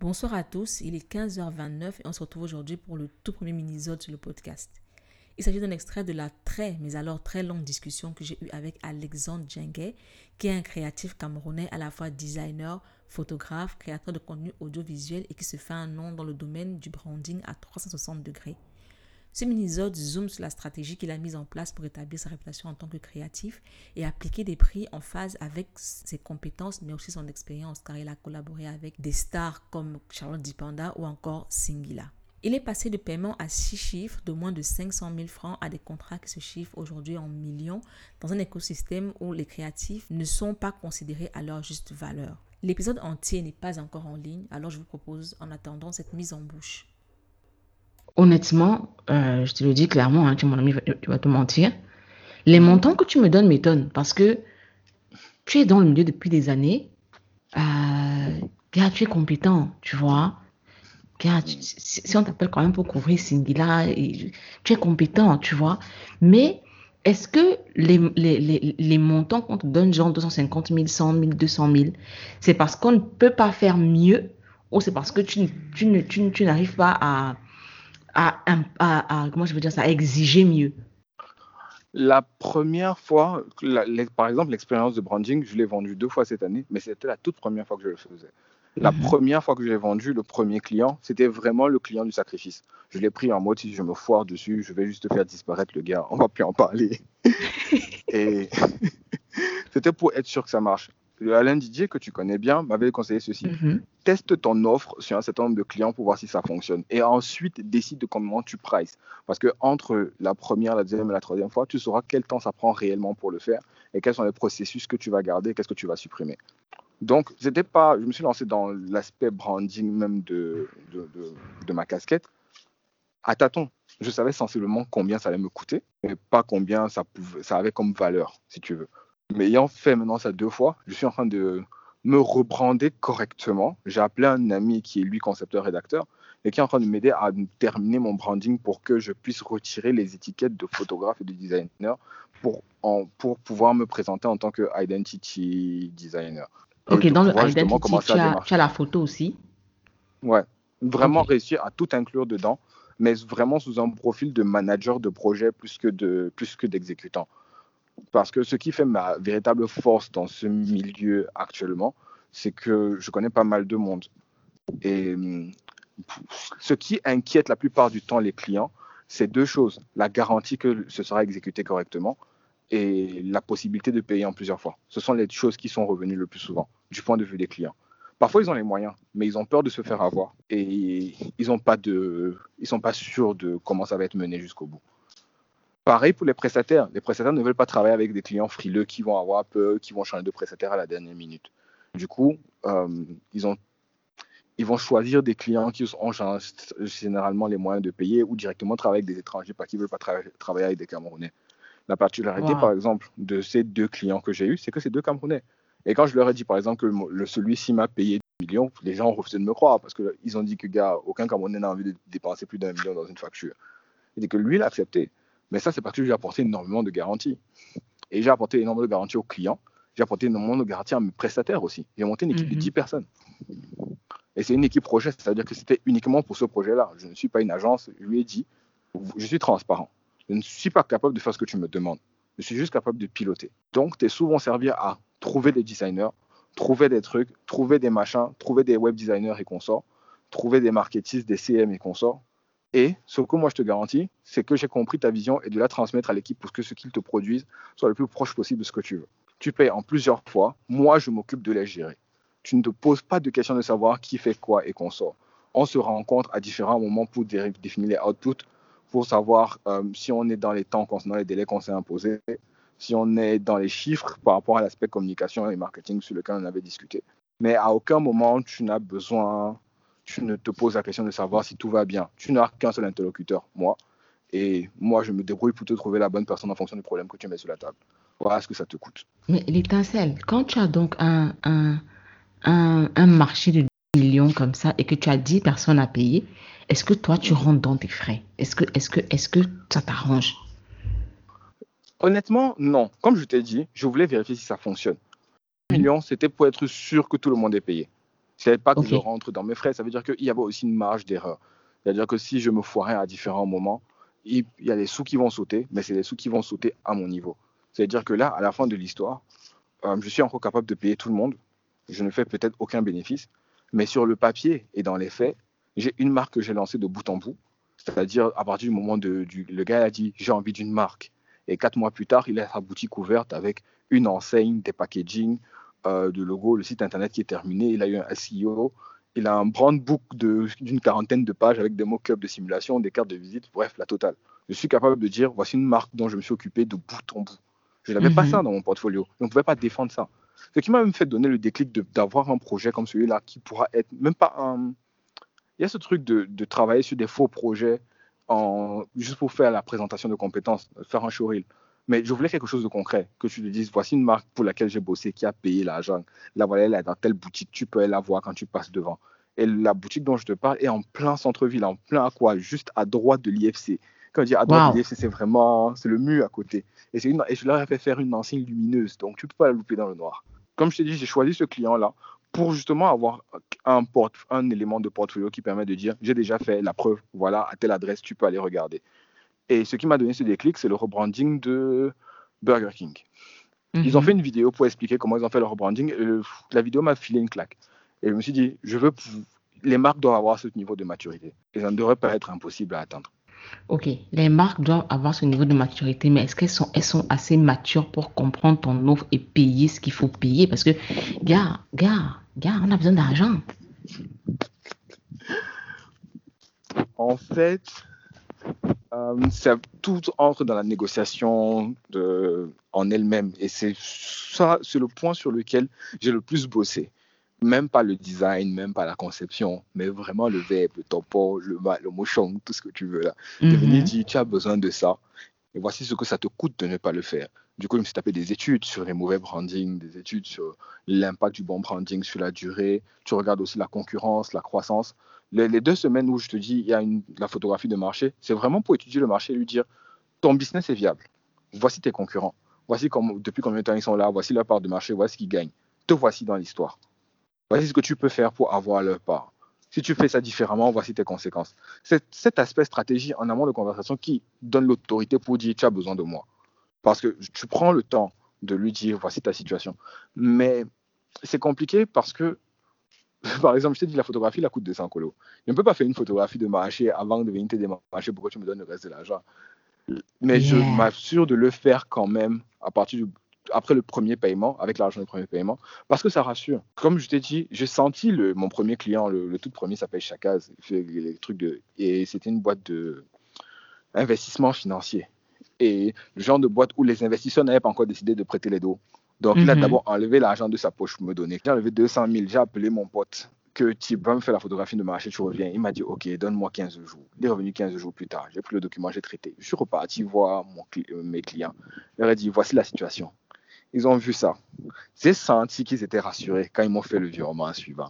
Bonsoir à tous, il est 15h29 et on se retrouve aujourd'hui pour le tout premier mini-zode sur le podcast. Il s'agit d'un extrait de la très, mais alors très longue discussion que j'ai eue avec Alexandre Djengue, qui est un créatif camerounais à la fois designer, photographe, créateur de contenu audiovisuel et qui se fait un nom dans le domaine du branding à 360 degrés. Ce mini-zode zoome sur la stratégie qu'il a mise en place pour établir sa réputation en tant que créatif et appliquer des prix en phase avec ses compétences mais aussi son expérience car il a collaboré avec des stars comme Charlotte Dipanda ou encore Singila. Il est passé de paiements à six chiffres de moins de 500 000 francs à des contrats qui se chiffrent aujourd'hui en millions dans un écosystème où les créatifs ne sont pas considérés à leur juste valeur. L'épisode entier n'est pas encore en ligne, alors je vous propose en attendant cette mise en bouche honnêtement, euh, je te le dis clairement, hein, tu mon ami, tu vas te mentir. Les montants que tu me donnes m'étonnent parce que tu es dans le milieu depuis des années. Euh, tu es compétent, tu vois. si on t'appelle quand même pour couvrir Singila, tu es compétent, tu vois. Mais est-ce que les, montants qu'on te donne, genre 250 000, 100 000, 200 000, c'est parce qu'on ne peut pas faire mieux ou c'est parce que tu n'arrives pas à, à, comment je veux dire ça, exiger mieux La première fois, par exemple, l'expérience de branding, je l'ai vendue deux fois cette année, mais c'était la toute première fois que je le faisais. La mhm. première fois que je l'ai vendu, le premier client, c'était vraiment le client du sacrifice. Je l'ai pris en mode si je me foire dessus, je vais juste faire disparaître le gars, on va plus en parler. Et c'était pour être sûr que ça marche. Alain Didier, que tu connais bien, m'avait conseillé ceci. Mhm. Teste ton offre sur un certain nombre de clients pour voir si ça fonctionne. Et ensuite, décide de comment tu prices. Parce que entre la première, la deuxième et la troisième fois, tu sauras quel temps ça prend réellement pour le faire et quels sont les processus que tu vas garder, qu'est-ce que tu vas supprimer. Donc, c'était pas, je me suis lancé dans l'aspect branding même de, de, de, ma casquette à tâtons. Je savais sensiblement combien ça allait me coûter, mais pas combien ça, pouvait, ça avait comme valeur, si tu veux. Mais ayant fait maintenant ça deux fois, je suis en train de me rebrander correctement. J'ai appelé un ami qui est lui concepteur-rédacteur et qui est en train de m'aider à terminer mon branding pour que je puisse retirer les étiquettes de photographe et de designer pour, en, pour pouvoir me présenter en tant que identity designer. Ok, dans le identity, tu as, tu as, la photo aussi? Ouais, vraiment réussir à tout inclure dedans, mais vraiment sous un profil de manager de projet plus que de plus que d'exécutant. Parce que ce qui fait ma véritable force dans ce milieu actuellement, c'est que je connais pas mal de monde. Et hum, ce qui inquiète la plupart du temps les clients, c'est deux choses. La garantie que ce sera exécuté correctement et la possibilité de payer en plusieurs fois. Ce sont les choses qui sont revenues le plus souvent du point de vue des clients. Parfois, ils ont les moyens, mais ils ont peur de se faire avoir et ils ne sont pas sûrs de comment ça va être mené jusqu'au bout. Pareil pour les prestataires. Les prestataires ne veulent pas travailler avec des clients frileux qui vont avoir peur, qui vont changer de prestataire à la dernière minute. Du coup, euh, ils, ont, ils vont choisir des clients qui ont généralement les moyens de payer ou directement travailler avec des étrangers parce qu'ils ne veulent pas travailler avec des Camerounais. La particularité, par exemple, de ces deux clients que j'ai eus, c'est que c'est deux Camerounais. Et quand je leur ai dit, par exemple, que celui-ci m'a payé 2 millions, les gens ont refusé de me croire parce qu'ils ont dit que, gars, aucun Camerounais n'a envie de dépenser plus d'un million dans une facture. Et que lui, il a accepté. Mais ça, c'est parce que j'ai apporté énormément de garanties. Et j'ai apporté énormément de garanties aux clients. J'ai apporté énormément de garanties à mes prestataires aussi. J'ai monté une équipe de 10 mhm. personnes. Et c'est une équipe projet, c'est-à-dire que c'était uniquement pour ce projet-là. Je ne suis pas une agence. Je lui ai dit, je suis transparent. Je ne suis pas capable de faire ce que tu me demandes. Je suis juste capable de piloter. Donc, tu es souvent servi à trouver des designers, trouver des trucs, trouver des machins, trouver des web designers et consorts, trouver des marketistes, des CM et consorts, et ce que moi je te garantis, c'est que j'ai compris ta vision et de la transmettre à l'équipe pour que ce qu'ils te produisent soit le plus proche possible de ce que tu veux. Tu payes en plusieurs fois, moi je m'occupe de les gérer. Tu ne te poses pas de question de savoir qui fait quoi et qu'on sort. On se rencontre à différents moments pour définir les outputs, pour savoir euh, si on est dans les temps concernant les délais qu'on s'est imposés, si on est dans les chiffres par rapport à l'aspect communication et marketing sur lequel on avait discuté. Mais à aucun moment tu n'as besoin tu ne te poses la question de savoir si tout va bien. Tu n'as qu'un seul interlocuteur, moi. Et moi, je me débrouille pour te trouver la bonne personne en fonction du problème que tu mets sur la table. Voilà ce que ça te coûte. Mais l'étincelle, quand tu as donc un, un, un, marché de millions comme ça et que tu as 10 personnes à payer, est-ce que toi, tu rentres dans tes frais? Est-ce que, est que, est que ça t'arrange? Honnêtement, non. Comme je t'ai dit, je voulais vérifier si ça fonctionne. millions, c'était pour être sûr que tout le monde est payé. C'est pas que je rentre dans mes frais, ça veut dire qu'il y avait aussi une marge d'erreur. C'est-à-dire que si je me foirais à différents moments, il y a des sous qui vont sauter, mais c'est des sous qui vont sauter à mon niveau. C'est-à-dire que là, à la fin de l'histoire, euh, je suis encore capable de payer tout le monde. Je ne fais peut-être aucun bénéfice, mais sur le papier et dans les faits, j'ai une marque que j'ai lancée de bout en bout. C'est-à-dire, à partir du moment où le gars a dit j'ai envie d'une marque. Et quatre mois plus tard, il a sa boutique ouverte avec une enseigne, des packaging, euh, de logo, le site internet qui est terminé. Il a eu un SEO. Il a un brand book d'une quarantaine de pages avec des mock-ups de simulation, des cartes de visite, bref, la totale. Je suis capable de dire voici une marque dont je me suis occupé de bout en bout. Je n'avais pas mhm. ça dans mon portfolio. Je ne pouvais pas défendre ça. Ce qui m'a même fait donner le déclic d'avoir un projet comme celui-là qui pourra être même pas un. Il y a ce truc de, de travailler sur des faux projets en, juste pour faire la présentation de compétences, faire un showreel. Mais je voulais quelque chose de concret, que tu te dises, voici une marque pour laquelle j'ai bossé, qui a payé l'argent. La voilà, elle est dans telle boutique, tu peux la voir quand tu passes devant. Et la boutique dont je te parle est en plein centre-ville, en plein à quoi? Juste à droite de l'IFC. Quand je dis à droite de l'IFC, c'est vraiment, c'est le mur à côté. Et, une, et je leur ai fait faire une enseigne lumineuse, donc tu peux pas la louper dans le noir. Comme je t'ai dit, j'ai choisi ce client-là pour justement avoir un, un élément de portfolio qui permet de dire, j'ai déjà fait la preuve, voilà, à telle adresse, tu peux aller regarder. Et ce qui m'a donné ce déclic, c'est le rebranding de Burger King. Ils ont mhm. fait une vidéo pour expliquer comment ils ont fait le rebranding. la vidéo m'a filé une claque. Et je me suis dit, je veux, les marques doivent avoir ce niveau de maturité. Et ça ne devrait pas être impossible à atteindre. Ok, les marques doivent avoir ce niveau de maturité, mais est-ce qu'elles sont, elles sont assez matures pour comprendre ton offre et payer ce qu'il faut payer? Parce que, gars, gars, gars, on a besoin d'argent. En fait, euh, tout entre dans la négociation de, en elle-même. Et c'est ça, c'est le point sur lequel j'ai le plus bossé. Même pas le design, même pas la conception, mais vraiment le verbe, le topo, le, le motion, tout ce que tu veux là. De venir mhm. dire, tu as besoin de ça. Et voici ce que ça te coûte de ne pas le faire. Du coup, je me suis tapé des études sur les mauvais branding, des études sur l'impact du bon branding sur la durée. Tu regardes aussi la concurrence, la croissance les, deux semaines où je te dis il y a une, la photographie de marché, c'est vraiment pour étudier le marché et lui dire ton business est viable. Voici tes concurrents. Voici depuis combien de temps ils sont là. Voici leur part de marché. Voici ce qu'ils gagnent. Te voici dans l'histoire. Voici ce que tu peux faire pour avoir leur part. Si tu fais ça différemment, voici tes conséquences. C'est cet aspect stratégie en amont de conversation qui donne l'autorité pour dire tu as besoin de moi. Parce que tu prends le temps de lui dire voici ta situation. Mais c'est compliqué parce que par exemple, je t'ai dit la photographie, la coûte 200 colos. Je ne peux pas faire une photographie de marché avant de venir te démarcher pour que tu me donnes le reste de l'argent. Mais je m'assure de le faire quand même à partir du, après le premier paiement, avec l'argent du premier paiement, parce que ça rassure. Comme je t'ai dit, j'ai senti le, mon premier client, le, tout premier s'appelle Chakaz, il fait les trucs de, et c'était une boîte de investissement financier. Et le genre de boîte où les investisseurs n'avaient pas encore décidé de prêter les dos. Donc, il a mhm. d'abord enlevé l'argent de sa poche pour me donner. J'ai enlevé 200 000. J'ai appelé mon pote que tu vas me faire la photographie de marché, tu reviens. Il m'a dit, OK, donne-moi 15 jours. Il est revenu 15 jours plus tard. J'ai pris le document, j'ai traité. Je suis reparti voir mon, euh, mes clients. Je leur ai dit, voici la situation. Ils ont vu ça. J'ai senti qu'ils étaient rassurés quand ils m'ont fait le virement suivant.